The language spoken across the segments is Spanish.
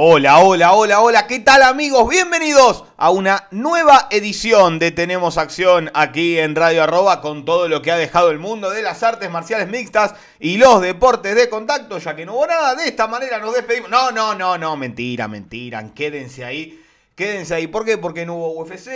Hola, hola, hola, hola, ¿qué tal amigos? Bienvenidos a una nueva edición de Tenemos Acción aquí en Radio Arroba con todo lo que ha dejado el mundo de las artes marciales mixtas y los deportes de contacto, ya que no hubo nada, de esta manera nos despedimos. No, no, no, no, mentira, mentira, quédense ahí, quédense ahí. ¿Por qué? Porque no hubo UFC,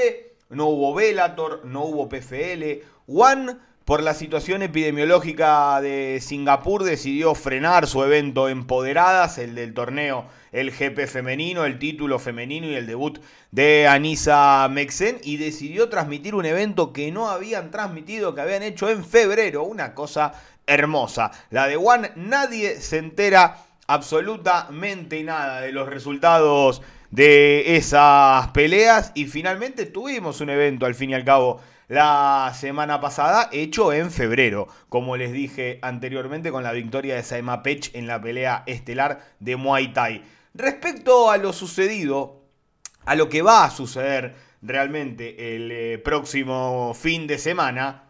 no hubo Velator, no hubo PFL, One por la situación epidemiológica de Singapur decidió frenar su evento Empoderadas, el del torneo, el GP femenino, el título femenino y el debut de Anisa Mexen, y decidió transmitir un evento que no habían transmitido, que habían hecho en febrero, una cosa hermosa. La de One, nadie se entera absolutamente nada de los resultados de esas peleas y finalmente tuvimos un evento al fin y al cabo la semana pasada, hecho en febrero, como les dije anteriormente, con la victoria de Saema Pech en la pelea estelar de Muay Thai. Respecto a lo sucedido, a lo que va a suceder realmente el eh, próximo fin de semana,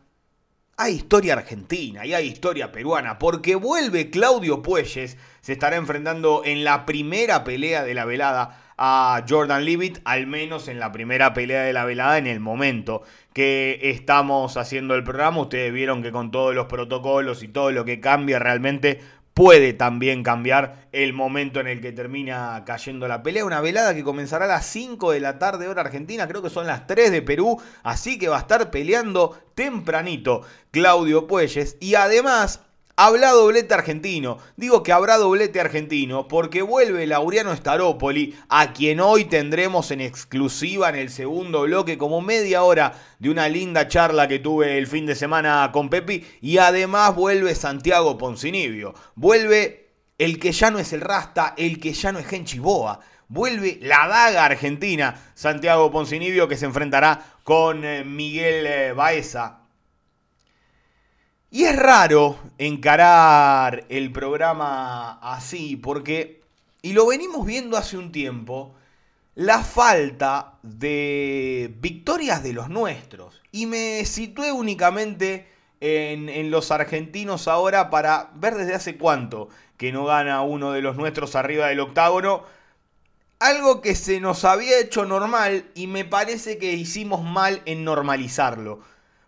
hay historia argentina y hay historia peruana, porque vuelve Claudio Puelles, se estará enfrentando en la primera pelea de la velada a Jordan Leavitt, al menos en la primera pelea de la velada en el momento que estamos haciendo el programa. Ustedes vieron que con todos los protocolos y todo lo que cambia realmente puede también cambiar el momento en el que termina cayendo la pelea. Una velada que comenzará a las 5 de la tarde hora argentina, creo que son las 3 de Perú, así que va a estar peleando tempranito Claudio Puelles y además Habrá doblete argentino. Digo que habrá doblete argentino porque vuelve Laureano Staropoli, a quien hoy tendremos en exclusiva en el segundo bloque, como media hora de una linda charla que tuve el fin de semana con Pepi. Y además vuelve Santiago Poncinibio. Vuelve el que ya no es el Rasta, el que ya no es Genchiboa. Vuelve la daga argentina, Santiago Poncinibio, que se enfrentará con eh, Miguel eh, Baeza y es raro encarar el programa así, porque, y lo venimos viendo hace un tiempo, la falta de victorias de los nuestros. Y me situé únicamente en, en, los argentinos ahora para ver desde hace cuánto que no gana uno de los nuestros arriba del octágono. Algo que se nos había hecho normal y me parece que hicimos mal en normalizarlo.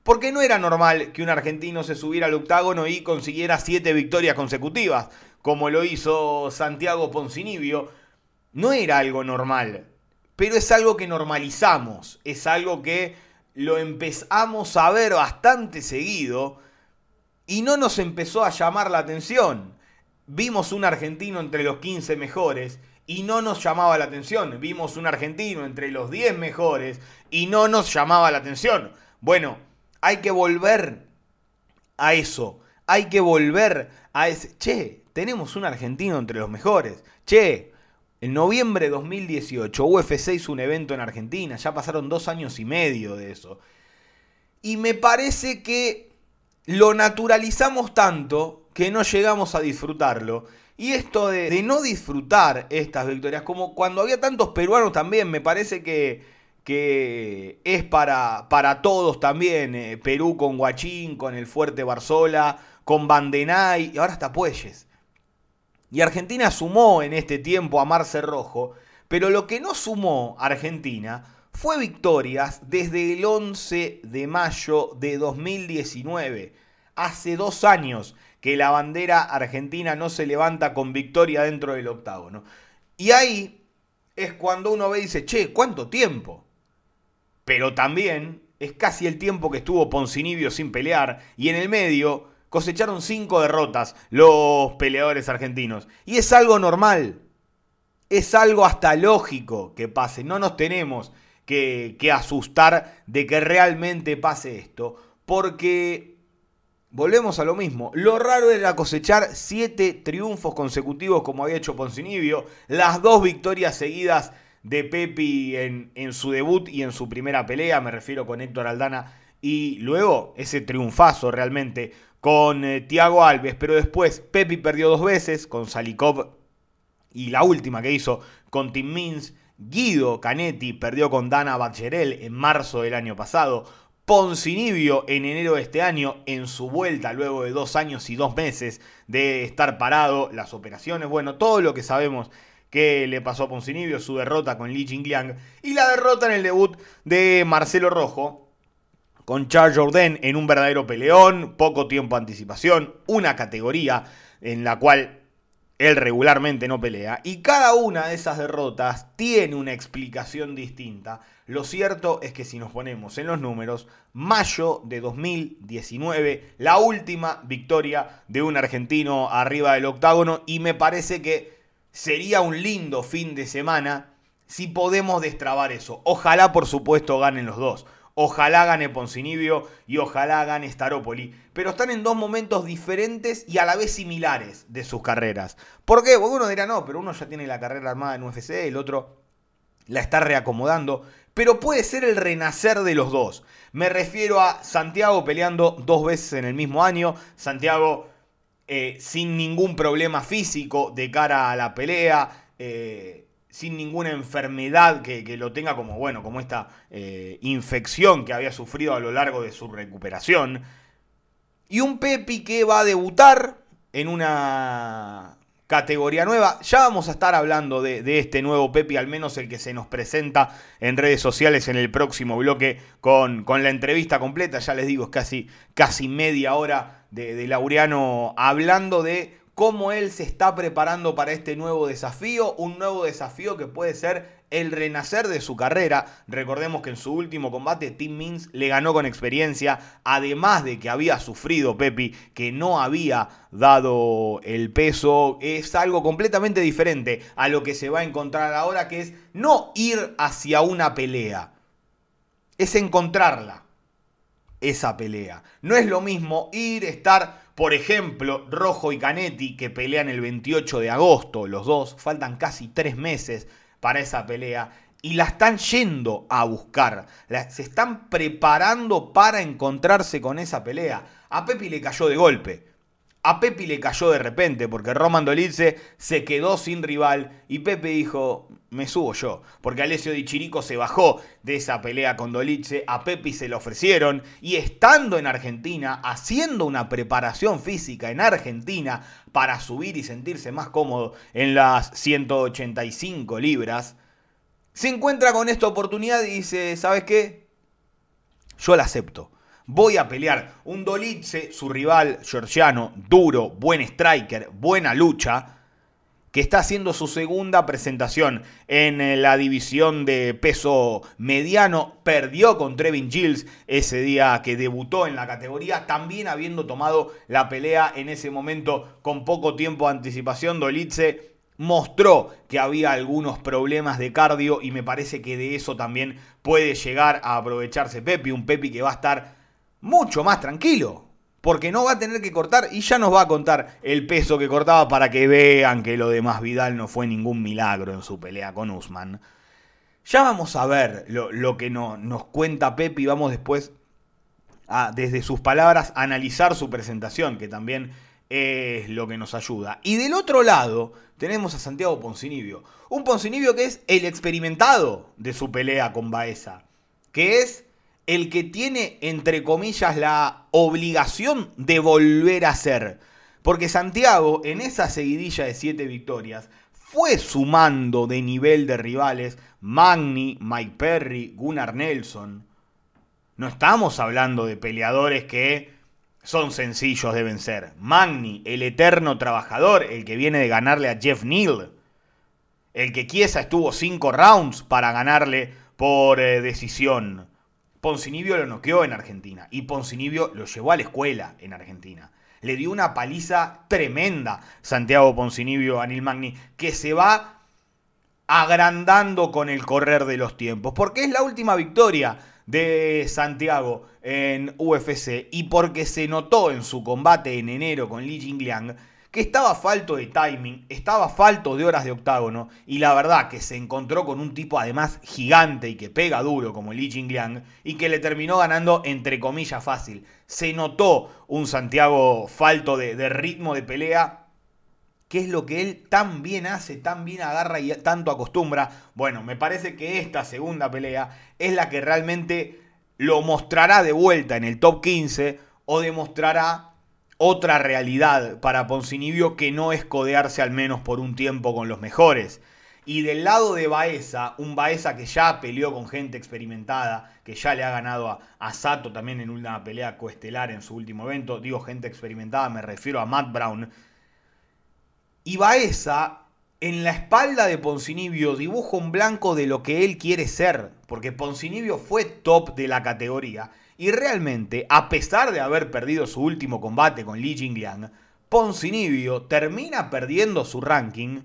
Porque no era normal que un argentino se subiera al octágono y consiguiera siete victorias consecutivas, como lo hizo Santiago Poncinibio. No era algo normal, pero es algo que normalizamos, es algo que lo empezamos a ver bastante seguido y no nos empezó a llamar la atención. Vimos un argentino entre los 15 mejores y no nos llamaba la atención. Vimos un argentino entre los 10 mejores y no nos llamaba la atención. Bueno, hay que volver a eso. Hay que volver a ese. Che, tenemos un argentino entre los mejores. Che, en noviembre de 2018 UFC hizo un evento en Argentina. Ya pasaron dos años y medio de eso. Y me parece que lo naturalizamos tanto que no llegamos a disfrutarlo. Y esto de, de, no disfrutar estas victorias, como cuando había tantos peruanos también, me parece que que es para, para todos también. Eh, Perú con Guachín, con el Fuerte Barzola, con Bandenay y ahora está Puelles. Y Argentina sumó en este tiempo a Marce Rojo, pero lo que no sumó Argentina fue victorias desde el 11 de mayo de 2019. Hace dos años que la bandera argentina no se levanta con victoria dentro del octágono. Y ahí es cuando uno ve y dice, che, ¿cuánto tiempo? Pero también es casi el tiempo que estuvo Poncinibio sin pelear y en el medio cosecharon cinco derrotas los peleadores argentinos. Y es algo normal, es algo hasta lógico que pase, no nos tenemos que, que asustar de que realmente pase esto, porque volvemos a lo mismo. Lo raro era cosechar siete triunfos consecutivos como había hecho Poncinibio, las dos victorias seguidas de Pepi en, su debut y en su primera pelea, me refiero con Héctor Aldana y luego ese triunfazo realmente con eh, Thiago Alves, pero después Pepi perdió dos veces con Salikov y la última que hizo con Tim Mins. Guido Canetti perdió con Dana Bacherel en marzo del año pasado. Poncinibio en enero de este año, en su vuelta luego de dos años y dos meses de estar parado, las operaciones, bueno, todo lo que sabemos que le pasó a Poncinibio, su derrota con Li Jingliang y la derrota en el debut de Marcelo Rojo, con Charles Jourdain en un verdadero peleón, poco tiempo de anticipación, una categoría en la cual él regularmente no pelea, y cada una de esas derrotas tiene una explicación distinta. Lo cierto es que si nos ponemos en los números, mayo de 2019, la última victoria de un argentino arriba del octágono, y me parece que sería un lindo fin de semana si podemos destrabar eso. Ojalá, por supuesto, ganen los dos. Ojalá gane Poncinibio y ojalá gane Staropoli. Pero están en dos momentos diferentes y a la vez similares de sus carreras. ¿Por qué? Porque uno dirá, no, pero uno ya tiene la carrera armada en UFC, el otro la está reacomodando. Pero puede ser el renacer de los dos. Me refiero a Santiago peleando dos veces en el mismo año. Santiago eh, sin ningún problema físico de cara a la pelea. Eh, sin ninguna enfermedad que, lo tenga como, bueno, como esta eh, infección que había sufrido a lo largo de su recuperación. Y un Pepi que va a debutar en una categoría nueva. Ya vamos a estar hablando de, este nuevo Pepi, al menos el que se nos presenta en redes sociales en el próximo bloque con, con la entrevista completa. Ya les digo, es casi, casi media hora de, Laureano hablando de cómo él se está preparando para este nuevo desafío, un nuevo desafío que puede ser el renacer de su carrera. Recordemos que en su último combate Tim Means le ganó con experiencia, además de que había sufrido Pepi, que no había dado el peso, es algo completamente diferente a lo que se va a encontrar ahora, que es no ir hacia una pelea, es encontrarla, esa pelea. No es lo mismo ir, estar por ejemplo, Rojo y Canetti, que pelean el 28 de agosto, los dos, faltan casi tres meses para esa pelea, y la están yendo a buscar, se están preparando para encontrarse con esa pelea. A Pepi le cayó de golpe, a Pepi le cayó de repente porque Roman Dolitze se quedó sin rival y Pepe dijo, me subo yo. Porque Alessio Di Chirico se bajó de esa pelea con Dolitze, a Pepi se le ofrecieron y estando en Argentina, haciendo una preparación física en Argentina para subir y sentirse más cómodo en las 185 libras, se encuentra con esta oportunidad y dice, ¿sabes qué? Yo la acepto voy a pelear. Un Dolitze, su rival georgiano, duro, buen striker, buena lucha, que está haciendo su segunda presentación en eh, la división de peso mediano. Perdió con Trevin Gilles ese día que debutó en la categoría, también habiendo tomado la pelea en ese momento con poco tiempo de anticipación. Dolitze mostró que había algunos problemas de cardio y me parece que de eso también puede llegar a aprovecharse Pepi, un Pepi que va a estar mucho más tranquilo. Porque no va a tener que cortar y ya nos va a contar el peso que cortaba para que vean que lo de Más Vidal no fue ningún milagro en su pelea con Usman. Ya vamos a ver lo, que no, nos cuenta Pepe y vamos después a, desde sus palabras, a analizar su presentación, que también es lo que nos ayuda. Y del otro lado tenemos a Santiago Poncinibio. Un Poncinibio que es el experimentado de su pelea con Baeza. Que es el que tiene, entre comillas, la obligación de volver a ser. Porque Santiago, en esa seguidilla de siete victorias, fue sumando de nivel de rivales Magni, Mike Perry, Gunnar Nelson. No estamos hablando de peleadores que son sencillos de vencer. Magni, el eterno trabajador, el que viene de ganarle a Jeff Neal. El que quiesa estuvo cinco rounds para ganarle por eh, decisión. Poncinibio lo noqueó en Argentina y Poncinibio lo llevó a la escuela en Argentina. Le dio una paliza tremenda Santiago Poncinibio a Neil Magni, que se va agrandando con el correr de los tiempos, porque es la última victoria de Santiago en UFC y porque se notó en su combate en enero con Li Jingliang que estaba falto de timing, estaba falto de horas de octágono, y la verdad que se encontró con un tipo además gigante y que pega duro como Li Jingliang, y que le terminó ganando entre comillas fácil. Se notó un Santiago falto de, de ritmo de pelea, que es lo que él tan bien hace, tan bien agarra y tanto acostumbra. Bueno, me parece que esta segunda pelea es la que realmente lo mostrará de vuelta en el top 15 o demostrará otra realidad para Poncinibio que no es codearse al menos por un tiempo con los mejores. Y del lado de Baeza, un Baeza que ya peleó con gente experimentada, que ya le ha ganado a, a, Sato también en una pelea coestelar en su último evento. Digo gente experimentada, me refiero a Matt Brown. Y Baeza, en la espalda de Poncinibio, dibuja un blanco de lo que él quiere ser, porque Poncinibio fue top de la categoría y realmente, a pesar de haber perdido su último combate con Li Jingliang, Poncinibio termina perdiendo su ranking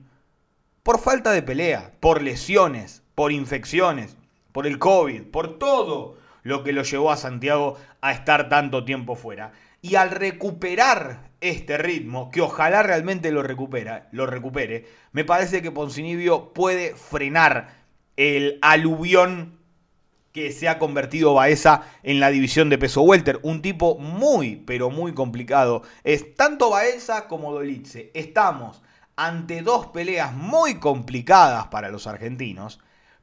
por falta de pelea, por lesiones, por infecciones, por el COVID, por todo lo que lo llevó a Santiago a estar tanto tiempo fuera. Y al recuperar este ritmo, que ojalá realmente lo, recupera, lo recupere, me parece que Poncinibio puede frenar el aluvión que se ha convertido Baeza en la división de peso welter. Un tipo muy, pero muy complicado. Es tanto Baeza como Dolitze. Estamos ante dos peleas muy complicadas para los argentinos,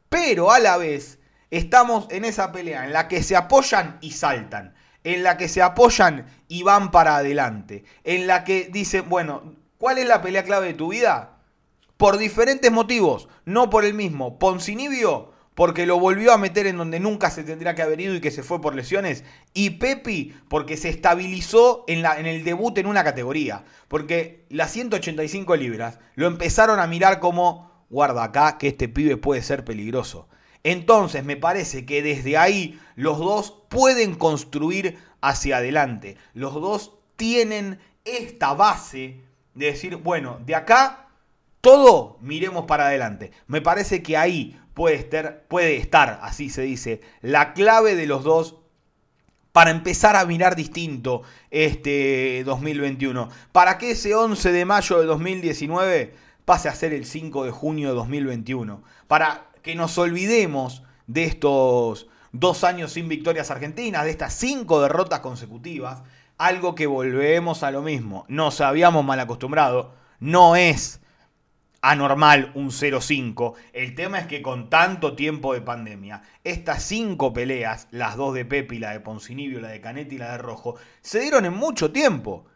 pero a la vez estamos en esa pelea en la que se apoyan y saltan, en la que se apoyan y van para adelante, en la que dicen, bueno, ¿cuál es la pelea clave de tu vida? Por diferentes motivos, no por el mismo. Poncinibio porque lo volvió a meter en donde nunca se tendría que haber ido y que se fue por lesiones. Y Pepi, porque se estabilizó en, la, en el debut en una categoría. Porque las 185 libras lo empezaron a mirar como, guarda acá que este pibe puede ser peligroso. Entonces me parece que desde ahí los dos pueden construir hacia adelante. Los dos tienen esta base de decir, bueno, de acá todo miremos para adelante. Me parece que ahí puede estar, así se dice, la clave de los dos para empezar a mirar distinto este 2021. Para que ese 11 de mayo de 2019 pase a ser el 5 de junio de 2021. Para que nos olvidemos de estos dos años sin victorias argentinas, de estas cinco derrotas consecutivas. Algo que volvemos a lo mismo. Nos habíamos mal acostumbrado. No es anormal un 0-5. El tema es que con tanto tiempo de pandemia, estas cinco peleas, las dos de Pepe, la de Poncinibio, la de Canetti y la de Rojo, se dieron en mucho tiempo.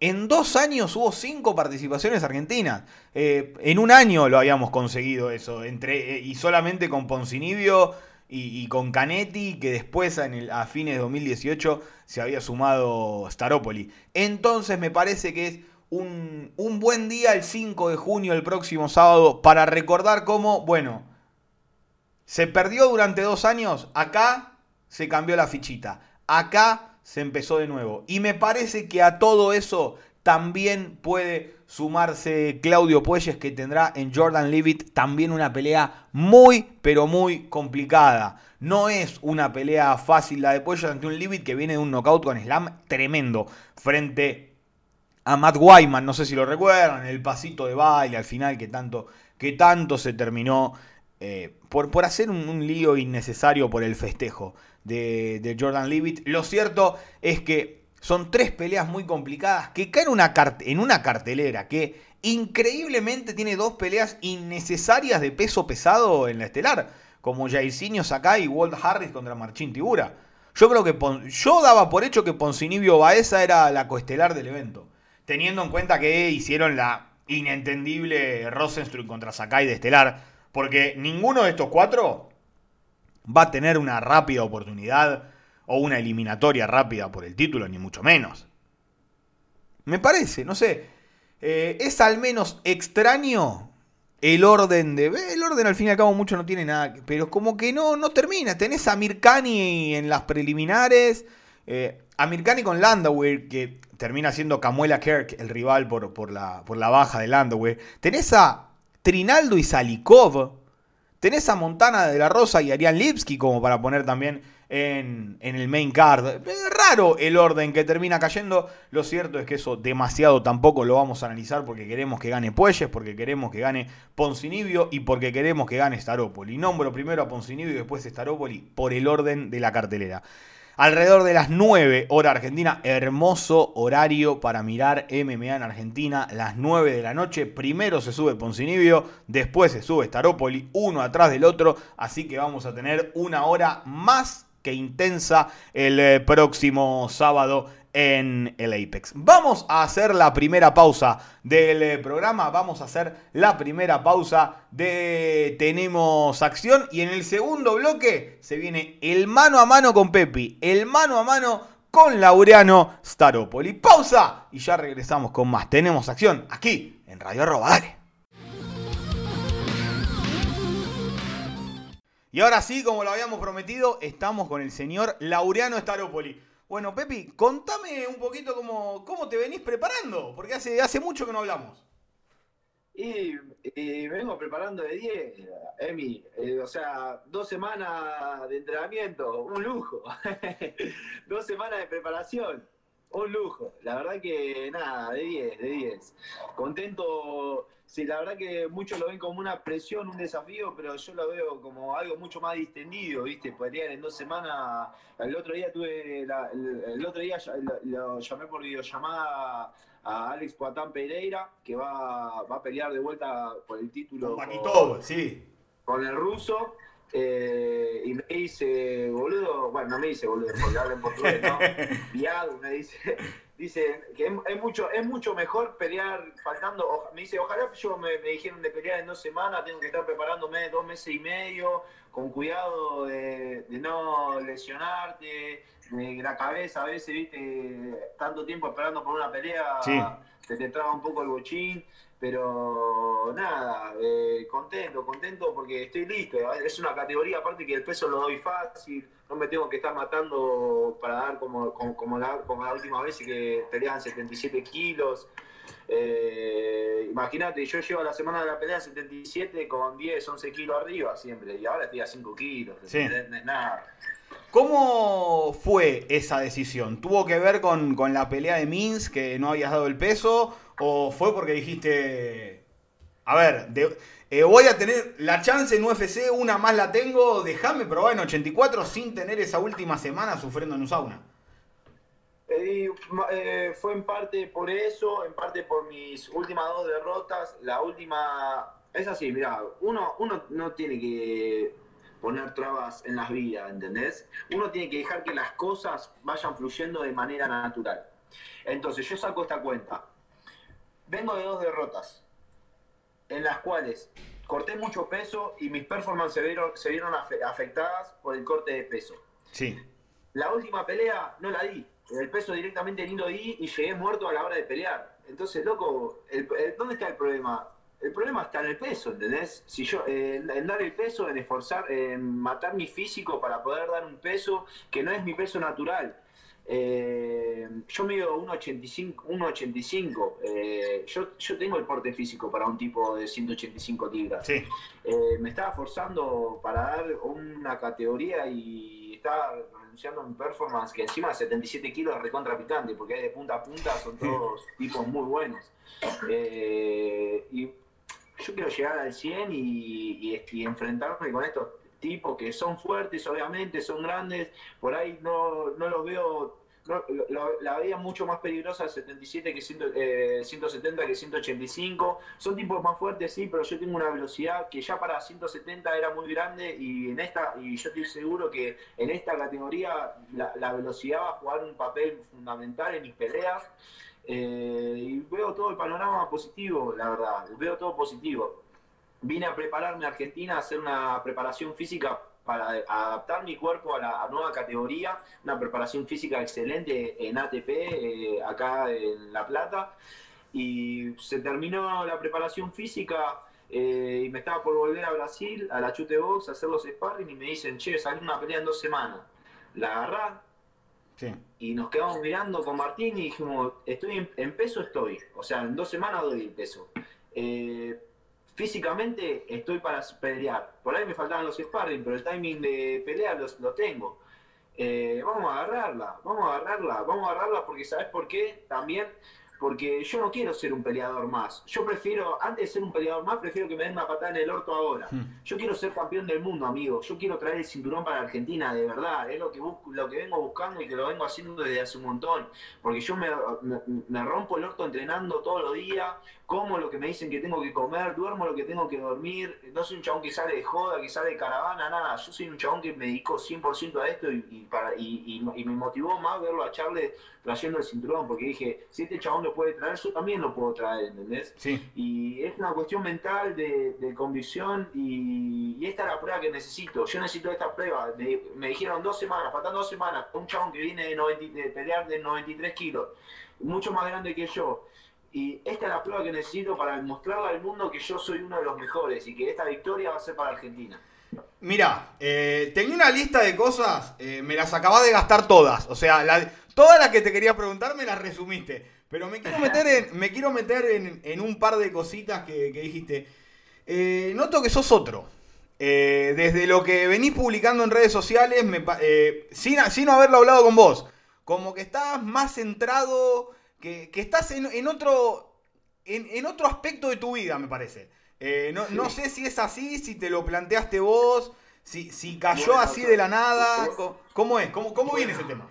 En dos años hubo cinco participaciones argentinas. Eh, en un año lo habíamos conseguido eso. Entre, eh, y solamente con Poncinibio y, con Canetti, que después a fines de 2018 se había sumado Staropoli. Entonces me parece que es un, buen día el 5 de junio, el próximo sábado, para recordar cómo, bueno, se perdió durante dos años, acá se cambió la fichita, acá se empezó de nuevo. Y me parece que a todo eso también puede sumarse Claudio Puelles, que tendrá en Jordan Levitt también una pelea muy, pero muy complicada. No es una pelea fácil la de Puelles ante un Levitt que viene de un knockout con slam tremendo frente a Matt Wyman, no sé si lo recuerdan, el pasito de baile al final que tanto, que tanto se terminó eh, por, por, hacer un, lío innecesario por el festejo de, Jordan Leavitt. Lo cierto es que son tres peleas muy complicadas que caen una en una cartelera que increíblemente tiene dos peleas innecesarias de peso pesado en la estelar, como Jairzinho Sakai y Walt Harris contra Marchín Tibura. Yo creo que yo daba por hecho que Poncinibio Baeza era la coestelar del evento teniendo en cuenta que hicieron la inentendible Rosenstruck contra Sakai de Estelar, porque ninguno de estos cuatro va a tener una rápida oportunidad o una eliminatoria rápida por el título, ni mucho menos. Me parece, no sé. Eh, es al menos extraño el orden de. El orden al fin y al cabo mucho no tiene nada. Pero como que no, no termina. Tenés a Mirkani en las preliminares. Eh, a Mirkani con Landauer, que termina siendo Camuela Kirk el rival por, por, la, por la baja de Landauer. Tenés a Trinaldo y Salikov. Tenés a Montana de la Rosa y Arián Lipski como para poner también en, en, el main card. Raro el orden que termina cayendo. Lo cierto es que eso demasiado tampoco lo vamos a analizar porque queremos que gane Puelles, porque queremos que gane Poncinibio y porque queremos que gane Staropoli. Nombro primero a Poncinibio y después Staropoli por el orden de la cartelera alrededor de las 9 hora argentina. Hermoso horario para mirar MMA en Argentina, las 9 de la noche. Primero se sube Poncinibio, después se sube Staropoli, uno atrás del otro. Así que vamos a tener una hora más que intensa el eh, próximo sábado en el Apex. Vamos a hacer la primera pausa del eh, programa, vamos a hacer la primera pausa de Tenemos Acción y en el segundo bloque se viene el mano a mano con Pepi, el mano a mano con Laureano Staropoli. Pausa y ya regresamos con más. Tenemos Acción aquí en Radio Arroba. Y ahora sí, como lo habíamos prometido, estamos con el señor Laureano Staropoli. Bueno, Pepi, contame un poquito cómo, cómo te venís preparando, porque hace, hace mucho que no hablamos. Y, vengo preparando de 10, Emi. Eh, o sea, dos semanas de entrenamiento, un lujo. dos semanas de preparación, un lujo. La verdad que nada, de 10, de 10. Contento Sí, la verdad que muchos lo ven como una presión, un desafío, pero yo lo veo como algo mucho más distendido, ¿viste? Podrían en dos semanas. El otro día tuve. el, otro día lo, llamé por videollamada a Alex Poatán Pereira, que va, va a pelear de vuelta por el título. Con sí. Con el ruso. Eh, y me dice, boludo, bueno, no me dice boludo, porque habla en portugués, ¿no? Viado, me dice, dice que es, mucho, es mucho mejor pelear faltando, me dice, ojalá yo me, dijeron de pelear en dos semanas, tengo que estar preparándome dos meses y medio, con cuidado de, no lesionarte, de la cabeza a veces, viste, tanto tiempo esperando por una pelea, se te traba un poco el bochín. Pero nada, eh, contento, contento porque estoy listo. Es una categoría aparte que el peso lo doy fácil, no me tengo que estar matando para dar como, como, la, última vez que peleaban 77 kilos. Eh, Imagínate, yo llevo la semana de la pelea 77 con 10, 11 kilos arriba siempre, y ahora estoy a 5 kilos. Nada. ¿Cómo fue esa decisión? ¿Tuvo que ver con, con la pelea de Minsk, que no habías dado el peso? ¿O fue porque dijiste, a ver, eh, voy a tener la chance en UFC, una más la tengo, déjame probar en 84 sin tener esa última semana sufriendo en un sauna? Eh, eh, fue en parte por eso, en parte por mis últimas dos derrotas. La última, es así, mira, uno, uno no tiene que poner trabas en las vidas, ¿entendés? Uno tiene que dejar que las cosas vayan fluyendo de manera natural. Entonces yo saco esta cuenta vengo de dos derrotas, en las cuales corté mucho peso y mis performances se vieron, se vieron afectadas por el corte de peso. Sí. La última pelea no la di. El peso directamente ni lo di y llegué muerto a la hora de pelear. Entonces, loco, ¿dónde está el problema? El problema está en el peso, ¿entendés? Si yo, en dar el peso, en esforzar, en matar mi físico para poder dar un peso que no es mi peso natural. Eh, yo mido 1,85. Eh, yo, yo tengo el porte físico para un tipo de 185 libras. Eh, me estaba forzando para dar una categoría y estaba renunciando a un performance que encima de 77 kilos es recontra picante, porque de punta a punta son todos tipos muy buenos. y yo quiero llegar al 100 y, enfrentarme con estos tipos que son fuertes, obviamente, son grandes, por ahí no, no los veo, la veía mucho más peligrosa 77 que 170 eh, que 185, son tipos más fuertes, sí, pero yo tengo una velocidad que ya para 170 era muy grande y en esta, y yo estoy seguro que en esta categoría la velocidad va a jugar un papel fundamental en mis peleas. Eh, y veo todo el panorama positivo, la verdad, veo todo positivo vine a prepararme a Argentina a hacer una preparación física para adaptar mi cuerpo a la nueva categoría, una preparación física excelente en ATP, eh, acá en La Plata. Y se terminó la preparación física eh, y me estaba por volver a Brasil, a la Chute Box, a hacer los sparring y me dicen, che, salí una pelea en dos semanas. La y nos quedamos mirando con Martín y dijimos, estoy en, peso, estoy. O sea, en dos semanas doy el peso. Eh, físicamente estoy para pelear. Por ahí me faltaban los sparring, pero el timing de pelea lo tengo. eh, vamos a agarrarla, vamos a agarrarla, vamos a agarrarla porque ¿sabes por qué? También porque yo no quiero ser un peleador más. Yo prefiero, antes de ser un peleador más, prefiero que me den una patada en el orto ahora. Hmm. Yo quiero ser campeón del mundo, amigo. Yo quiero traer el cinturón para Argentina, de verdad. Es lo que busco, lo que vengo buscando y que lo vengo haciendo desde hace un montón. Porque yo me, me rompo el orto entrenando todos los días, como lo que me dicen que tengo que comer, duermo lo que tengo que dormir. No soy un chabón que sale de joda, que sale de caravana, nada. Yo soy un chabón que me dedicó 100% a esto y, para, y, y, me motivó más verlo a Charles trayendo el cinturón, porque dije, si este chabón lo puede traer, yo también lo puedo traer, ¿entendés? Sí. Y es una cuestión mental de, de convicción y, esta es la prueba que necesito. Yo necesito esta prueba. Me, dijeron dos semanas, faltan dos semanas, un chabón que viene de, 90, de pelear de 93 kilos, mucho más grande que yo. Y esta es la prueba que necesito para demostrarle al mundo que yo soy uno de los mejores y que esta victoria va a ser para Argentina. Mira, eh, tenía una lista de cosas, eh, me las acabas de gastar todas. O sea, todas las que te quería preguntar me las resumiste. Pero me quiero meter en, me quiero meter en, un par de cositas que, dijiste. Eh, noto que sos otro. desde lo que venís publicando en redes sociales, sin, sin haberlo hablado con vos, como que estás más centrado que, estás en, otro, en, otro aspecto de tu vida, me parece. Eh, no, sé si es así, si te lo planteaste vos, si, si cayó así de la nada. ¿Cómo es? ¿Cómo, cómo viene ese tema?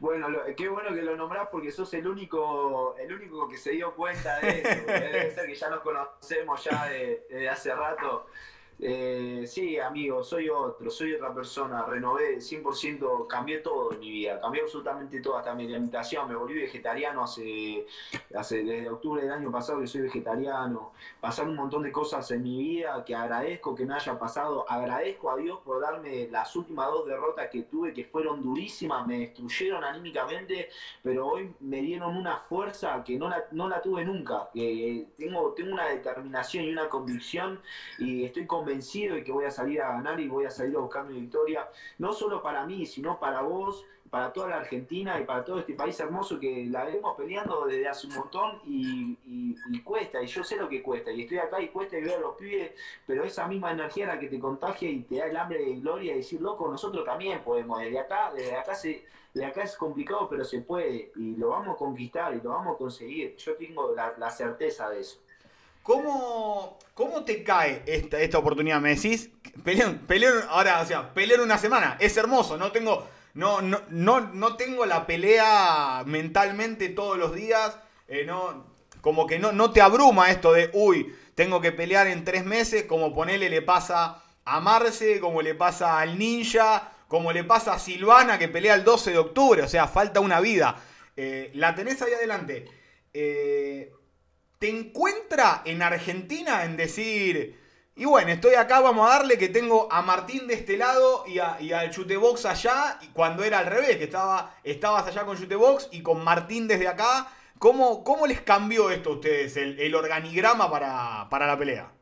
Bueno, qué bueno que lo nombrás porque sos el único, el único que se dio cuenta de eso. Debe ser que ya nos conocemos ya desde hace rato. Eh, sí, amigo, soy otro, soy otra persona, renové 100%, cambié todo en mi vida, cambié absolutamente todo, hasta mi alimentación, me volví vegetariano hace, desde octubre del año pasado que soy vegetariano, pasaron un montón de cosas en mi vida que agradezco que me haya pasado, agradezco a Dios por darme las últimas dos derrotas que tuve que fueron durísimas, me destruyeron anímicamente, pero hoy me dieron una fuerza que no la, no la tuve nunca, que tengo, tengo una determinación y una convicción y estoy convencido convencido de que voy a salir a ganar y voy a salir a buscar mi victoria, no solo para mí, sino para vos, para toda la Argentina y para todo este país hermoso que la vemos peleando desde hace un montón y, cuesta, y yo sé lo que cuesta, y estoy acá y cuesta y veo los pibes, pero esa misma energía la que te contagia y te da el hambre de gloria y decir, loco, nosotros también podemos, desde acá, desde acá se, de acá es complicado, pero se puede, y lo vamos a conquistar y lo vamos a conseguir, yo tengo la certeza de eso. ¿Cómo, ¿Cómo te cae esta, esta oportunidad? Me decís, pelear, ahora, o sea, pelear una semana, es hermoso, no tengo, no, no, no, no tengo la pelea mentalmente todos los días, eh, no, como que no, no te abruma esto de, uy, tengo que pelear en tres meses, como ponele le pasa a Marce, como le pasa al Ninja, como le pasa a Silvana que pelea el 12 de octubre, o sea, falta una vida. Eh, la tenés ahí adelante. Eh, te encuentra en Argentina en decir, y bueno, estoy acá, vamos a darle que tengo a Martín de este lado y, al Chutebox allá, cuando era al revés, que estaba, estabas allá con Chutebox y con Martín desde acá. ¿Cómo, cómo les cambió esto a ustedes, el, organigrama para, para la pelea?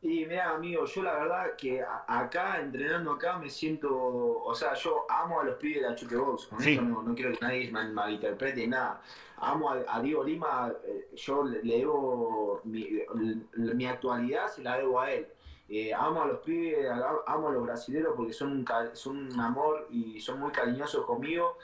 Y mira, amigo, yo la verdad que acá, entrenando acá, me siento. O sea, yo amo a los pibes de la Chutebox. Con esto no, quiero que nadie me malinterprete nada amo a, Diego Lima, eh, yo le, debo mi, actualidad, se la debo a él. Eh, amo a los pibes, amo a los brasileños porque son un, son un amor y son muy cariñosos conmigo.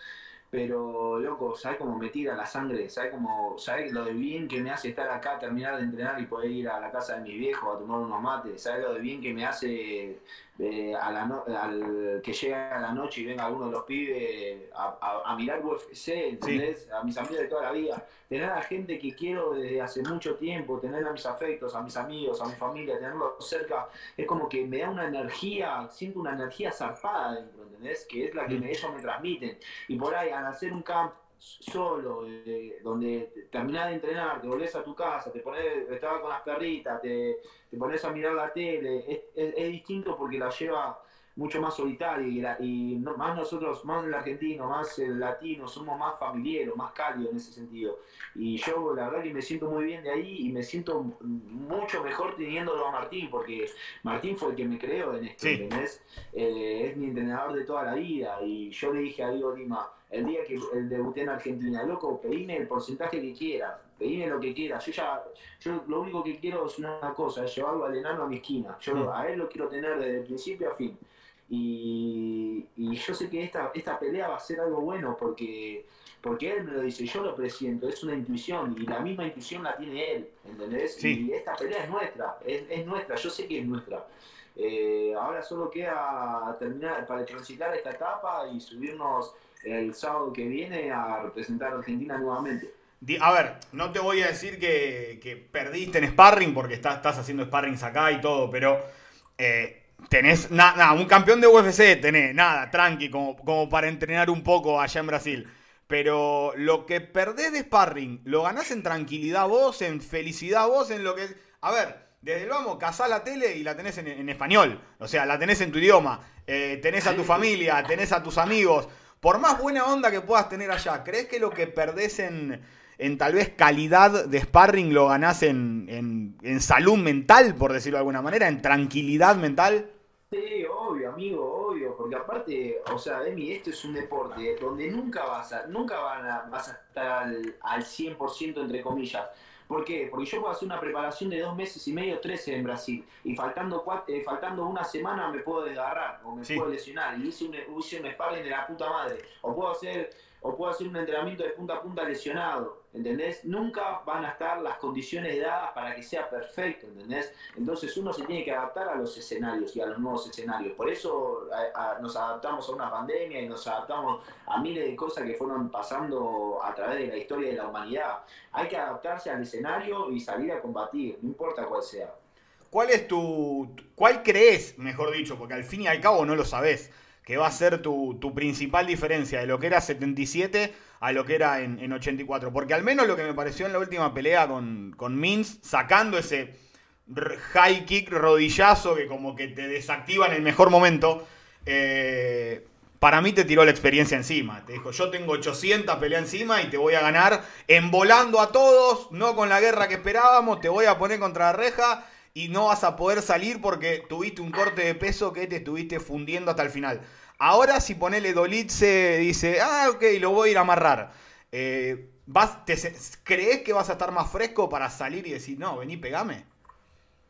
Pero, loco, ¿sabes cómo me tira la sangre? ¿Sabes cómo, sabes lo de bien que me hace estar acá, terminar de entrenar y poder ir a la casa de mis viejos a tomar unos mates? ¿Sabes lo de bien que me hace eh, a la al que llega a la noche y venga alguno de los pibes a, mirar UFC, ¿entendés? A mis amigos de toda la vida. Tener a gente que quiero desde hace mucho tiempo, tener a mis afectos, a mis amigos, a mi familia, tenerlos cerca, es como que me da una energía, siento una energía zarpada dentro, ¿entendés? Que es la que ellos me transmiten. Y por ahí, al hacer un camp solo, eh, donde terminás de entrenar, te volvés a tu casa, te pones, estaba con las perritas, te, te pones a mirar la tele, es, distinto porque la lleva mucho más solitaria y, más nosotros, más el argentino, más el latino, somos más familiares, más cálidos en ese sentido. Y yo la verdad que me siento muy bien de ahí y me siento mucho mejor teniéndolo a Martín, porque Martín fue el que me creó en esto, eh, es mi entrenador de toda la vida y yo le dije a Diego Lima, el día que debuté en Argentina, loco, pedime el porcentaje que quieras, pedime lo que quieras. Yo ya, yo lo único que quiero es una cosa, es llevarlo al enano a mi esquina. Yo a él lo quiero tener desde el principio a fin. Y, y yo sé que esta, esta pelea va a ser algo bueno porque, porque él me lo dice, yo lo presiento, es una intuición y la misma intuición la tiene él, ¿entendés? Sí. Y esta pelea es nuestra, es, es nuestra, yo sé que es nuestra. Eh, ahora solo queda terminar para transitar esta etapa y subirnos el sábado que viene a representar a Argentina nuevamente. A ver, no te voy a decir que, que perdiste en sparring porque estás, estás haciendo sparrings acá y todo, pero eh, tenés nada, un campeón de UFC, tenés nada, tranqui, como, como para entrenar un poco allá en Brasil. Pero lo que perdés de sparring, lo ganás en tranquilidad vos, en felicidad vos, en lo que... A ver, desde el vamos, casás la tele y la tenés en, en español. O sea, la tenés en tu idioma. Eh, tenés a tu familia, tenés a tus amigos. Por más buena onda que puedas tener allá, ¿crees que lo que perdés en, en tal vez calidad de sparring lo ganás en, en- en salud mental, por decirlo de alguna manera, en tranquilidad mental? Sí, obvio, amigo, obvio, porque aparte, o sea, Emi, esto es un deporte donde nunca vas a, nunca vas a estar al, al 100% entre comillas. ¿Por qué? Porque yo puedo hacer una preparación de dos meses y medio, tres en Brasil, y faltando cua- eh, faltando una semana me puedo desgarrar o me Sí. puedo lesionar, y hice un, hice un sparring de la puta madre, o puedo hacer o puedo hacer un entrenamiento de punta a punta lesionado, ¿entendés? Nunca van a estar las condiciones dadas para que sea perfecto, ¿entendés? Entonces uno se tiene que adaptar a los escenarios y a los nuevos escenarios. Por eso nos adaptamos a una pandemia y nos adaptamos a miles de cosas que fueron pasando a través de la historia de la humanidad. Hay que adaptarse al escenario y salir a combatir, no importa cuál sea. ¿Cuál es tu. ¿Cuál crees, mejor dicho, porque al fin y al cabo no lo sabés, que va a ser tu, tu principal diferencia de lo que era 77 a lo que era en, en 84? Porque al menos lo que me pareció en la última pelea con, con Mins, sacando ese high kick rodillazo que como que te desactiva en el mejor momento, eh, para mí te tiró la experiencia encima. Te dijo, yo tengo 800 peleas encima y te voy a ganar envolando a todos, no con la guerra que esperábamos, te voy a poner contra la reja y no vas a poder salir porque tuviste un corte de peso que te estuviste fundiendo hasta el final. Ahora si ponele Dolitze, dice, ah, ok, lo voy a ir a amarrar. Eh, ¿Crees que vas a estar más fresco para salir y decir, no, vení, pegame?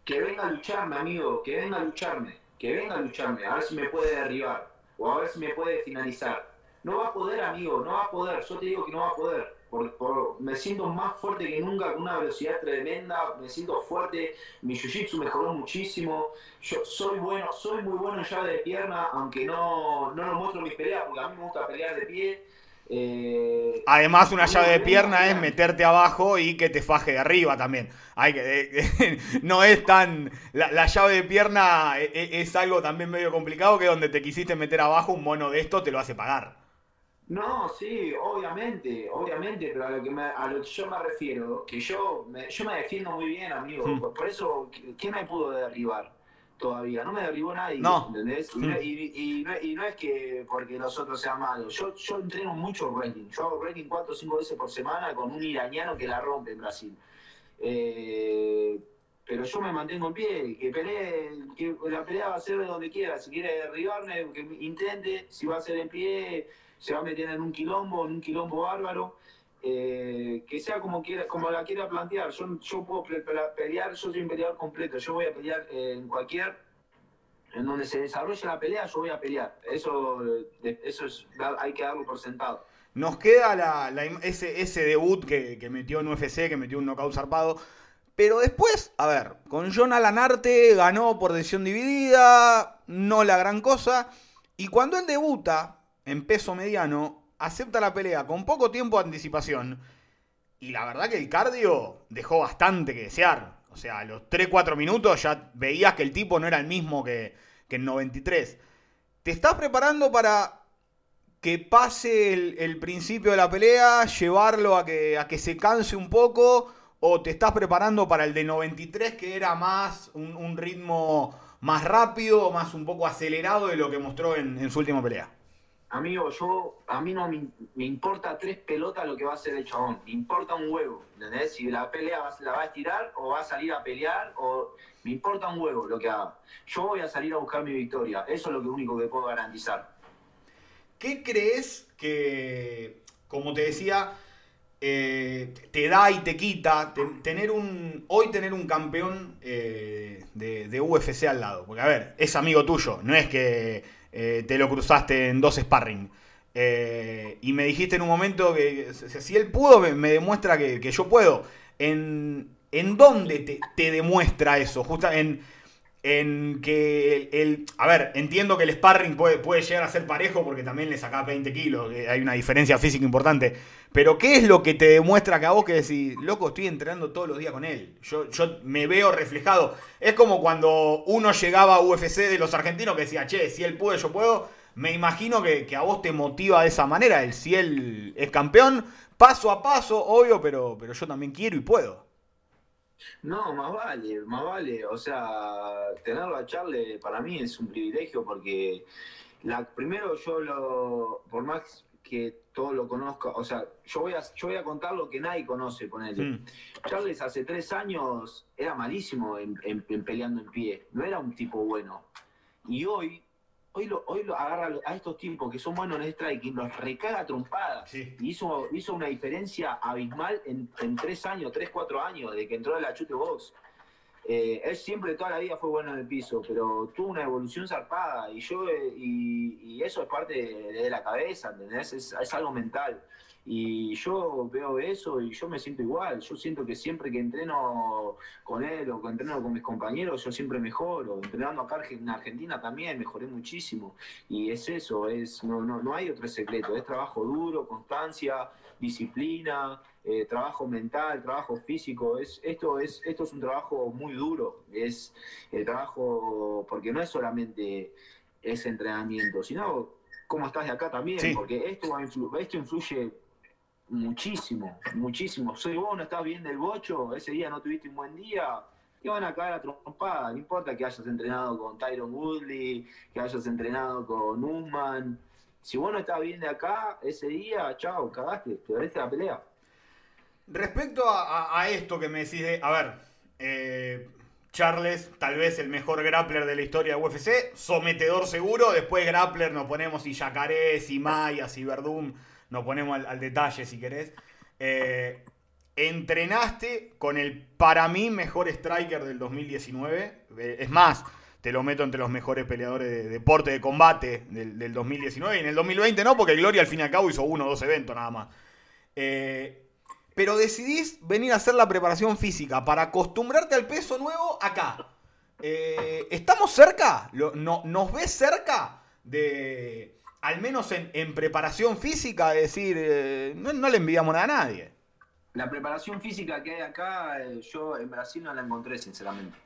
Que venga a lucharme, amigo, que venga a lucharme, que venga a lucharme, a ver si me puede derribar o a ver si me puede finalizar. No va a poder, amigo, no va a poder, yo te digo que no va a poder. Por, por- me siento más fuerte que nunca, con una velocidad tremenda, me siento fuerte, mi jiu-jitsu mejoró muchísimo, yo soy bueno, soy muy bueno en llave de pierna, aunque no, no lo muestro en mis peleas, porque a mí me gusta pelear de pie. Eh, Además, una llave de pierna es meterte abajo y que te faje de arriba también. Hay que, no es tan. La, la llave de pierna e- e- es, algo también medio complicado que donde te quisiste meter abajo, un mono de esto te lo hace pagar. No, sí, obviamente, obviamente, pero a lo que, me- a lo que yo me refiero, que yo me, yo me defiendo muy bien, amigo. Mm. Por, por eso, ¿quién me pudo derribar todavía? No me derribó nadie, No. ¿entendés? Y, Mm. no, y- y no, y no es que porque los otros sean malos. Yo, yo entreno mucho wrestling. Yo hago wrestling cuatro o cinco veces por semana con un iraniano que la rompe en Brasil. Eh, pero yo me mantengo en pie, que pelee, que la pelea va a ser de donde quiera. Si quiere derribarme, que intente, si va a ser en pie, se va a meter en un quilombo, en un quilombo bárbaro. Eh, que sea como quiera, como la quiera plantear. Yo, puedo pe- pe- pelear, yo soy un peleador completo. Yo voy a pelear en cualquier, en donde se desarrolle la pelea, yo voy a pelear. Eso, eso es, hay que darlo por sentado. Nos queda la- ese, ese debut que, que metió en UFC, que metió un knockout zarpado. Pero después, a ver, con John Alanarte ganó por decisión dividida, no la gran cosa. Y cuando él debuta en peso mediano, acepta la pelea con poco tiempo de anticipación. Y la verdad que el cardio dejó bastante que desear. O sea, a los 3-4 minutos ya veías que el tipo no era el mismo que, que en 93. ¿Te estás preparando para que pase el, principio de la pelea, llevarlo a que, a que se canse un poco? ¿O te estás preparando para el de 93 que era más un, ritmo más rápido, más un poco acelerado de lo que mostró en su última pelea? Amigo, yo, a mí no me, importa tres pelotas lo que va a hacer el chabón. Me importa un huevo, ¿entendés? Si la pelea la va a estirar o va a salir a pelear o... Me importa un huevo lo que haga. Yo voy a salir a buscar mi victoria. Eso es lo único que puedo garantizar. ¿Qué crees que, como te decía, eh, te da y te quita ten- tener un hoy tener un campeón eh, de UFC al lado? Porque, a ver, es amigo tuyo, no es que eh, te lo cruzaste en dos sparring. Eh, y me dijiste en un momento que si él pudo, me, demuestra que, yo puedo. ¿En, en dónde te, te demuestra eso? Justo en en que el, A ver, entiendo que el sparring puede, puede llegar a ser parejo porque también le sacás 20 kilos, hay una diferencia física importante. Pero ¿qué es lo que te demuestra que a vos que decís, loco, estoy entrenando todos los días con él? Yo, yo me veo reflejado. Es como cuando uno llegaba a UFC de los argentinos que decía, che, si él puede, yo puedo. Me imagino que, que a vos te motiva de esa manera. El, si él es campeón, paso a paso, obvio, pero, pero yo también quiero y puedo. No, más vale, más vale. O sea, tenerlo a Charlie para mí es un privilegio porque la, primero yo lo, por más que todo lo conozca, o sea, yo voy a, yo voy a contar lo que nadie conoce con él. Mm. Charles hace tres años era malísimo en, peleando en pie, no era un tipo bueno. Y hoy hoy lo, hoy lo agarra a estos tipos que son buenos en striking, los recaga trompadas. Y hizo, hizo una diferencia abismal en, tres años, tres, cuatro años, de que entró en la chute box. Eh, él siempre toda la vida fue bueno en el piso, pero tuvo una evolución zarpada y yo y, eso es parte de, la cabeza, ¿entendés? es algo mental. Y yo veo eso y yo me siento igual. Yo siento que siempre que entreno con él o que entreno con mis compañeros, yo siempre mejoro. Entrenando acá en Argentina también mejoré muchísimo. Y es eso, es no, no, no hay otro secreto. Es trabajo duro, constancia, disciplina, eh, trabajo mental, trabajo físico. Es, esto, es, esto es un trabajo muy duro. Es el trabajo, porque no es solamente ese entrenamiento, sino cómo estás de acá también, porque esto, esto influye muchísimo, muchísimo. Si vos no estás bien del bocho, ese día no tuviste un buen día, te van a caer a trompada. No importa que hayas entrenado con Tyron Woodley, que hayas entrenado con Usman. Si vos no estás bien de acá, ese día, chao, cagaste, te perdiste la pelea. Respecto a, esto que me decís de, a ver, eh, Charles, tal vez el mejor grappler de la historia de UFC, sometedor seguro, después grappler nos ponemos y Yacarés, y Mayas, y Verdum nos ponemos al, detalle si querés. Eh, entrenaste con el para mí mejor striker del 2019. Eh, es más, te lo meto entre los mejores peleadores de deporte de combate del, 2019. Y en el 2020 no, porque Gloria al fin y al cabo hizo uno o dos eventos nada más. Eh, pero decidís venir a hacer la preparación física para acostumbrarte al peso nuevo acá. ¿Estamos cerca? no, ¿Nos ves cerca de, al menos en, preparación física, decir, eh, no, le enviamos nada a nadie. La preparación física que hay acá, eh, yo en Brasil no la encontré, sinceramente.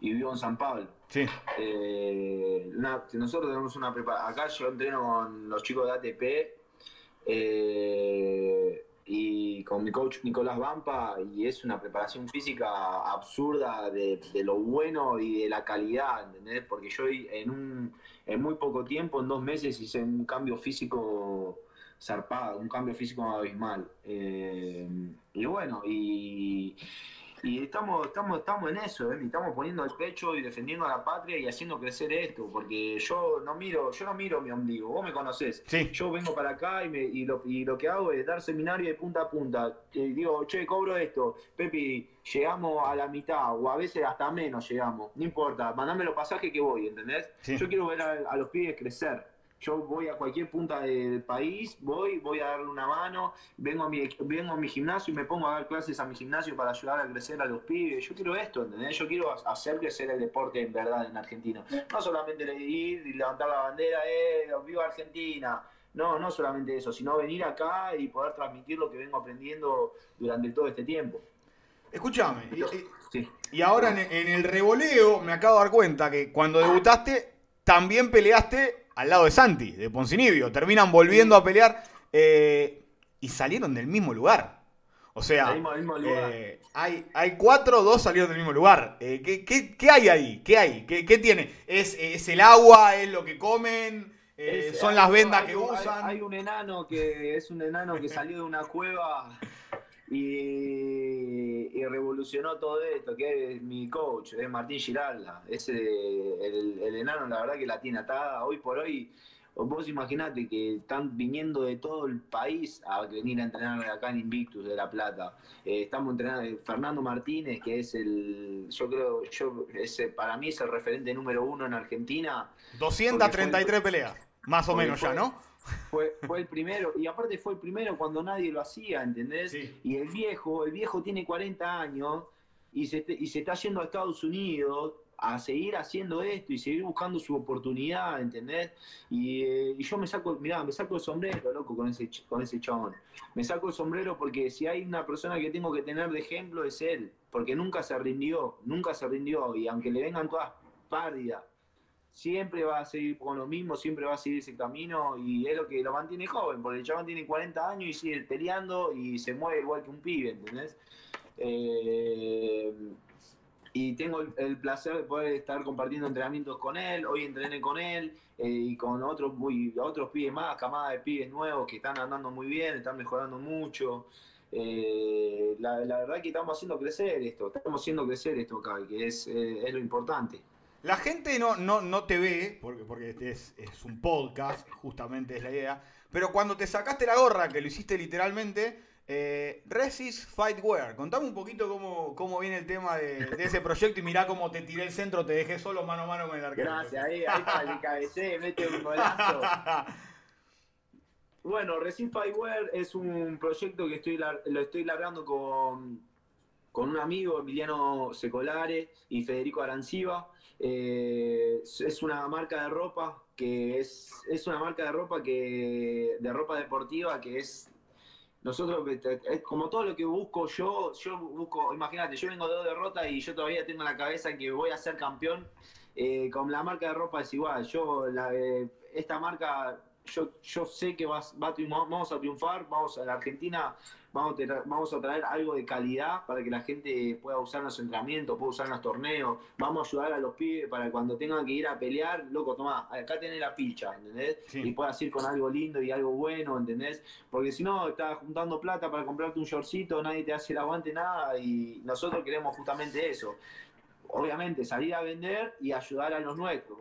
Y vivo en San Pablo. Sí. Eh, nosotros tenemos una preparación. Acá yo entreno con los chicos de ATP. Eh, y con mi coach Nicolás Vampa y es una preparación física absurda de, lo bueno y de la calidad, ¿entendés? Porque yo en, un, en muy poco tiempo, en dos meses, hice un cambio físico zarpado, un cambio físico abismal. Eh, y bueno, y y estamos, estamos, estamos en eso, ¿eh? estamos poniendo el pecho y defendiendo a la patria y haciendo crecer esto, porque yo no miro, yo no miro mi ombligo, vos me conocés. Yo vengo para acá y, me, y, lo, y lo que hago es dar seminario de punta a punta. Digo, che, cobro esto, Pepi, llegamos a la mitad o a veces hasta menos llegamos, no importa, mandame los pasajes que voy, ¿entendés? Yo quiero ver a los pibes crecer yo voy a cualquier punta del país, voy, voy a darle una mano, vengo a mi, vengo a mi gimnasio y me pongo a dar clases a mi gimnasio para ayudar a crecer a los pibes. Yo quiero esto, ¿entendés? Yo quiero hacer crecer el deporte en verdad en Argentina. No solamente ir y levantar la bandera, eh, viva Argentina. No, no solamente eso, sino venir acá y poder transmitir lo que vengo aprendiendo durante todo este tiempo. Escúchame, y, y, ahora en, en el revoleo me acabo de dar cuenta que cuando debutaste también peleaste al lado de Santi, de Poncinibio. Terminan volviendo a pelear eh, y salieron del mismo lugar. O sea, eh, hay, hay cuatro, dos salieron del mismo lugar. Eh, ¿qué, hay ahí? ¿Qué hay? ¿Qué, tiene? ¿Es, ¿Es, el agua? ¿Es lo que comen? ¿Son las vendas que usan? Hay, un enano que es un enano que salió de una cueva y, revolucionó todo esto, que es mi coach, es Martín Giralda. Ese, el, enano, la verdad que la tiene atada. Hoy por hoy, Vos imaginate que están viniendo de todo el país a venir a entrenar acá en Invictus de La Plata. Eh, estamos entrenando eh, Fernando Martínez, que es el, yo creo, yo ese, para mí es el referente número uno en Argentina. 233 peleas, más o menos ya, ¿no? Fue, fue el primero, y aparte fue el primero cuando nadie lo hacía, ¿entendés? Y el viejo, el viejo tiene 40 años y se, y se está yendo a Estados Unidos a seguir haciendo esto y seguir buscando su oportunidad, ¿entendés? Y, eh, y yo me saco, mirá, me saco el sombrero, loco, con ese, con ese chabón. Me saco el sombrero porque si hay una persona que tengo que tener de ejemplo es él, porque nunca se rindió, nunca se rindió, y aunque le vengan todas pérdidas, siempre va a seguir con lo mismo, siempre va a seguir ese camino y es lo que lo mantiene joven, porque el chabón tiene 40 años y sigue peleando y se mueve igual que un pibe, ¿entendés? Eh, y tengo el, placer de poder estar compartiendo entrenamientos con él. Hoy entrené con él eh, y con otros, muy, otros pibes más, camada de pibes nuevos que están andando muy bien, están mejorando mucho. Eh, la, verdad que estamos haciendo crecer esto, estamos haciendo crecer esto acá, que es, eh, es lo importante. La gente no, no, no te ve, porque, porque es, es un podcast, justamente es la idea, pero cuando te sacaste la gorra, que lo hiciste literalmente, eh, Resist Fightwear, contame un poquito cómo, cómo viene el tema de, ese proyecto y mirá cómo te tiré el centro, te dejé solo mano a mano con el arquero. Gracias, ahí, ahí está, le cabecé, mete un golazo. bueno, Resist Fightwear es un proyecto que estoy lo estoy largando con, con un amigo, Emiliano Secolare y Federico Aranciba. Eh, es una marca de ropa que es, es una marca de ropa que de ropa deportiva que es nosotros, es como todo lo que busco yo, yo busco, imagínate, yo vengo de dos derrotas y yo todavía tengo en la cabeza que voy a ser campeón. Eh, con la marca de ropa es igual, yo, la, esta marca, yo, yo sé que vas, vamos a triunfar, vamos a la Argentina vamos a, tener, vamos a traer algo de calidad para que la gente pueda usar en los entrenamientos, pueda usar en los torneos, vamos a ayudar a los pibes para cuando tengan que ir a pelear, loco, toma, acá tenés la picha, ¿entendés? Y puedas ir con algo lindo y algo bueno, ¿entendés? Porque si no, estás juntando plata para comprarte un shortcito, nadie te hace el aguante, nada, y nosotros queremos justamente eso obviamente salir a vender y ayudar a los nuestros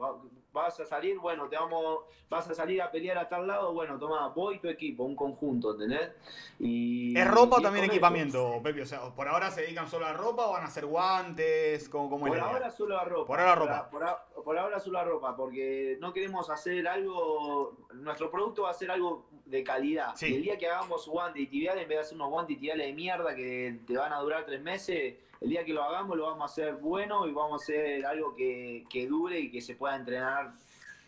vas a salir, bueno, te vamos, vas a salir a pelear a tal lado, bueno, toma, voy tu equipo, un conjunto, ¿entendés? Y, ¿Es ropa o también equipamiento, Pepe? O sea, ¿por ahora se dedican solo a ropa o van a hacer guantes? ¿Cómo, cómo por ahora solo a ropa. Por ahora ropa. Por, ahora solo a ropa, porque no queremos hacer algo, nuestro producto va a ser algo de calidad. Y el día que hagamos guantes y tibiales, en vez de hacer unos guantes y tibiales de mierda que te van a durar tres meses, el día que lo hagamos lo vamos a hacer bueno y vamos a hacer algo que, dure y que se pueda entrenar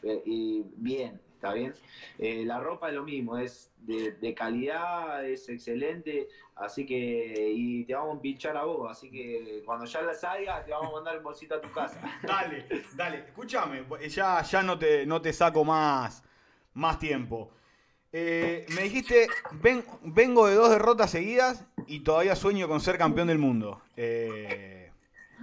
eh, y bien, ¿está bien? Eh, la ropa es lo mismo, es de, calidad, es excelente, así que, y te vamos a pinchar a vos, así que cuando ya la salga te vamos a mandar el bolsito a tu casa. Dale, dale, escúchame, ya, ya no, te, no te saco más, más tiempo. Eh, me dijiste, vengo de dos derrotas seguidas y todavía sueño con ser campeón del mundo. Eh,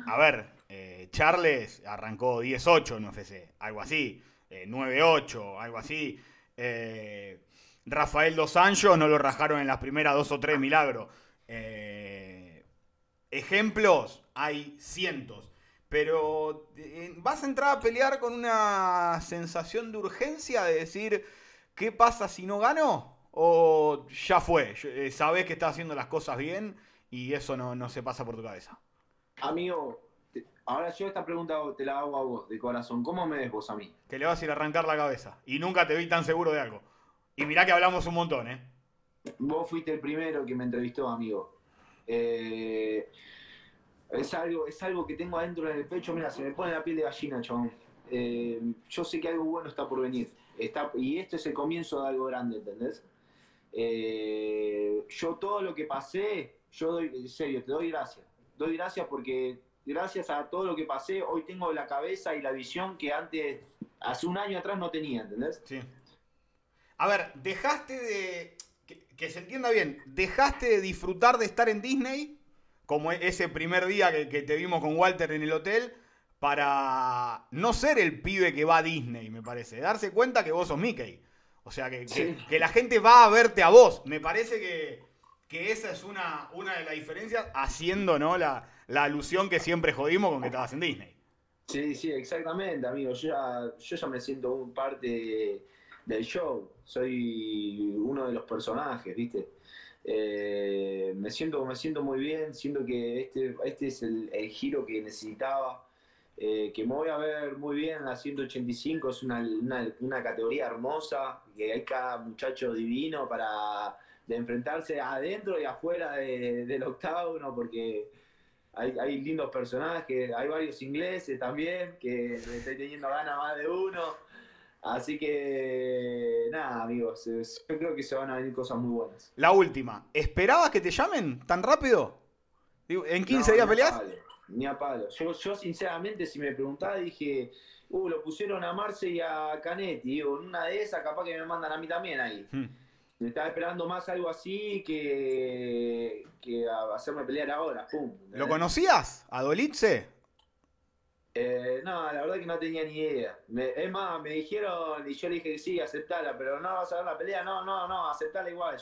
a ver, eh, Charles arrancó 10-8 en UFC, algo así. 9-8, algo así. Rafael Dos Anjos no lo rajaron en las primeras dos o tres milagros. ejemplos hay cientos. Pero vas a entrar a pelear con una sensación de urgencia de decir ¿qué pasa si no gano? ¿O ya fue? Eh, sabes que estás haciendo las cosas bien y eso no, se pasa por tu cabeza. Amigo, ahora yo esta pregunta te la hago a vos, de corazón. ¿Cómo me ves vos a mí? Que le vas a ir a arrancar la cabeza. Y nunca te vi tan seguro de algo. Y mirá que hablamos un montón, ¿eh? Vos fuiste el primero que me entrevistó, amigo. Eh, es, algo, es algo que tengo adentro en el pecho. Mira, se me pone la piel de gallina, chabón. Eh, yo sé que algo bueno está por venir y este es el comienzo de algo grande, ¿entendés? Eh, yo todo lo que pasé, yo doy, en serio, te doy gracias. Doy gracias porque gracias a todo lo que pasé, hoy tengo la cabeza y la visión que antes, hace un año atrás no tenía, ¿entendés? Sí. A ver, dejaste de, que, se entienda bien, dejaste de disfrutar de estar en Disney, como ese primer día que, que te vimos con Walter en el hotel, para no ser el pibe que va a Disney, me parece. Darse cuenta que vos sos Mickey. O sea, que, que, la gente va a verte a vos. Me parece que, que esa es una, una de las diferencias, haciendo ¿no? la, la alusión que siempre jodimos con que estabas en Disney. Sí, sí, exactamente, amigo. Yo ya, yo ya me siento un parte del show, soy uno de los personajes, ¿viste? Eh, me, siento, me siento muy bien, siento que este, este es el, giro que necesitaba, eh, que me voy a ver muy bien en la 185, es una, una, categoría hermosa, que hay cada muchacho divino para enfrentarse adentro y afuera del octágono, porque hay, hay, lindos personajes, hay varios ingleses también, que me estoy teniendo ganas más de uno. Así que, nada, amigos, yo creo que se van a venir cosas muy buenas. La última, ¿esperabas que te llamen tan rápido? ¿En 15 días peleas? Ni a palo. Yo, yo, sinceramente, si me preguntaba, dije, uh, lo pusieron a Marce y a Canetti. Digo, en una de esas, capaz que me mandan a mí también ahí. Hmm. Me estaba esperando más algo así que, que a hacerme pelear ahora. Pum, ¿Lo conocías? ¿A Dolitze? Eh, no, la verdad que no tenía ni idea. es más, me dijeron y yo le dije sí, aceptala, pero no vas a ver la pelea. No, no, no, aceptala igual.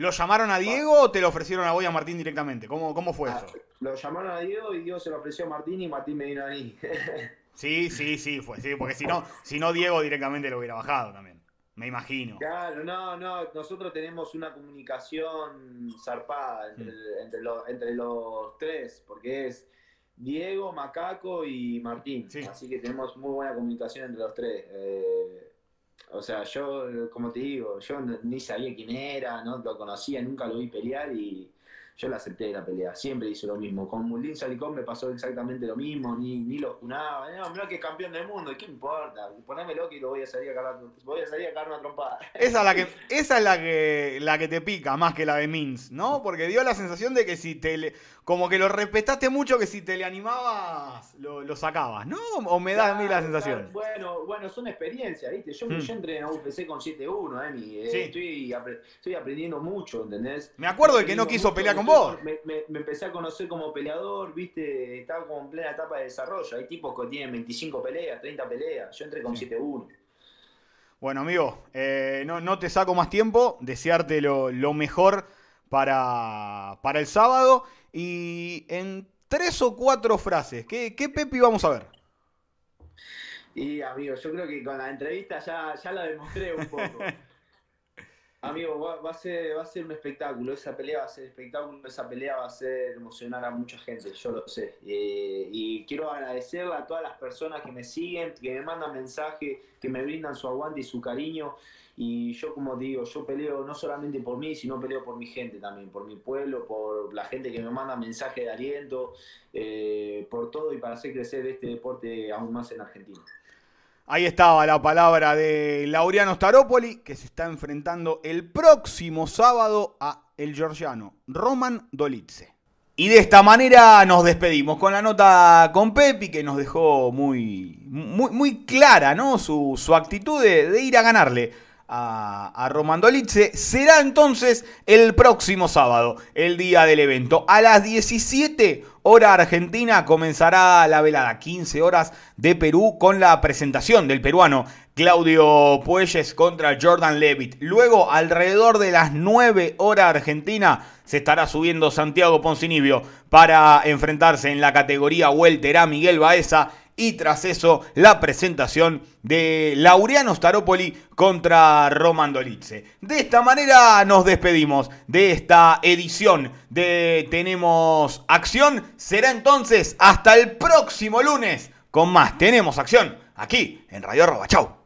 ¿Lo llamaron a Diego o te lo ofrecieron a vos y a Martín directamente? ¿Cómo, cómo fue ah, eso? Lo llamaron a Diego y Diego se lo ofreció a Martín y Martín me vino a mí. sí, sí, sí, fue, sí, porque si no, si no Diego directamente lo hubiera bajado también. Me imagino. Claro, no, no, nosotros tenemos una comunicación zarpada entre, mm. entre, los, entre los tres, porque es Diego, Macaco y Martín. Así que tenemos muy buena comunicación entre los tres. Eh, o sea, yo, como te digo, yo ni sabía quién era, no lo conocía, nunca lo vi pelear y yo la acepté la pelea, siempre hice lo mismo. Con Mulín Salicón me pasó exactamente lo mismo, ni, ni lo junaba. No, mira que es campeón del mundo, ¿qué importa? Ponémelo que lo voy a salir a cagar, voy a salir a cagar una trompada. Esa es la que, esa es la que, la que te pica más que la de Mins, ¿no? Porque dio la sensación de que si te le, como que lo respetaste mucho que si te le animabas lo, lo sacabas, ¿no? O me da a mí la sensación. Bueno, bueno, son experiencias, ¿viste? Yo, mm. yo entré en UFC con 7-1, ¿eh? eh estoy, estoy aprendiendo mucho, ¿entendés? Me acuerdo de que no quiso pelear con me, empecé a conocer como peleador, viste, estaba como en plena etapa de desarrollo. Hay tipos que tienen 25 peleas, 30 peleas. Yo entré con 7-1. Bueno, amigo, eh, no, te saco más tiempo. Desearte lo, mejor para, para, el sábado. Y en tres o cuatro frases, ¿qué, qué Pepi vamos a ver? Y amigo, yo creo que con la entrevista ya, ya la demostré un poco. Amigo, va, a ser, va a ser un espectáculo, esa pelea va a ser espectáculo, esa pelea va a ser emocionar a mucha gente, yo lo sé. Eh, y quiero agradecerle a todas las personas que me siguen, que me mandan mensajes, que me brindan su aguante y su cariño. Y yo, como digo, yo peleo no solamente por mí, sino peleo por mi gente también, por mi pueblo, por la gente que me manda mensajes de aliento, eh, por todo y para hacer crecer este deporte aún más en Argentina. Ahí estaba la palabra de Laureano Staropoli, que se está enfrentando el próximo sábado a el georgiano Roman Dolitze. Y de esta manera nos despedimos con la nota con Pepi, que nos dejó muy, muy, muy clara ¿no? su, actitud de ir a ganarle a, a Romandolitze será entonces el próximo sábado, el día del evento. A las 17 hora argentina comenzará la velada, 15 horas de Perú con la presentación del peruano Claudio Puelles contra Jordan Levitt. Luego, alrededor de las 9 horas argentina, se estará subiendo Santiago Poncinibio para enfrentarse en la categoría welter a Miguel Baeza y tras eso la presentación de Laureano Staropoli contra Roman Dolitze. De esta manera nos despedimos de esta edición de Tenemos Acción. Será entonces hasta el próximo lunes con más Tenemos Acción aquí en Radio Arroba. Chau.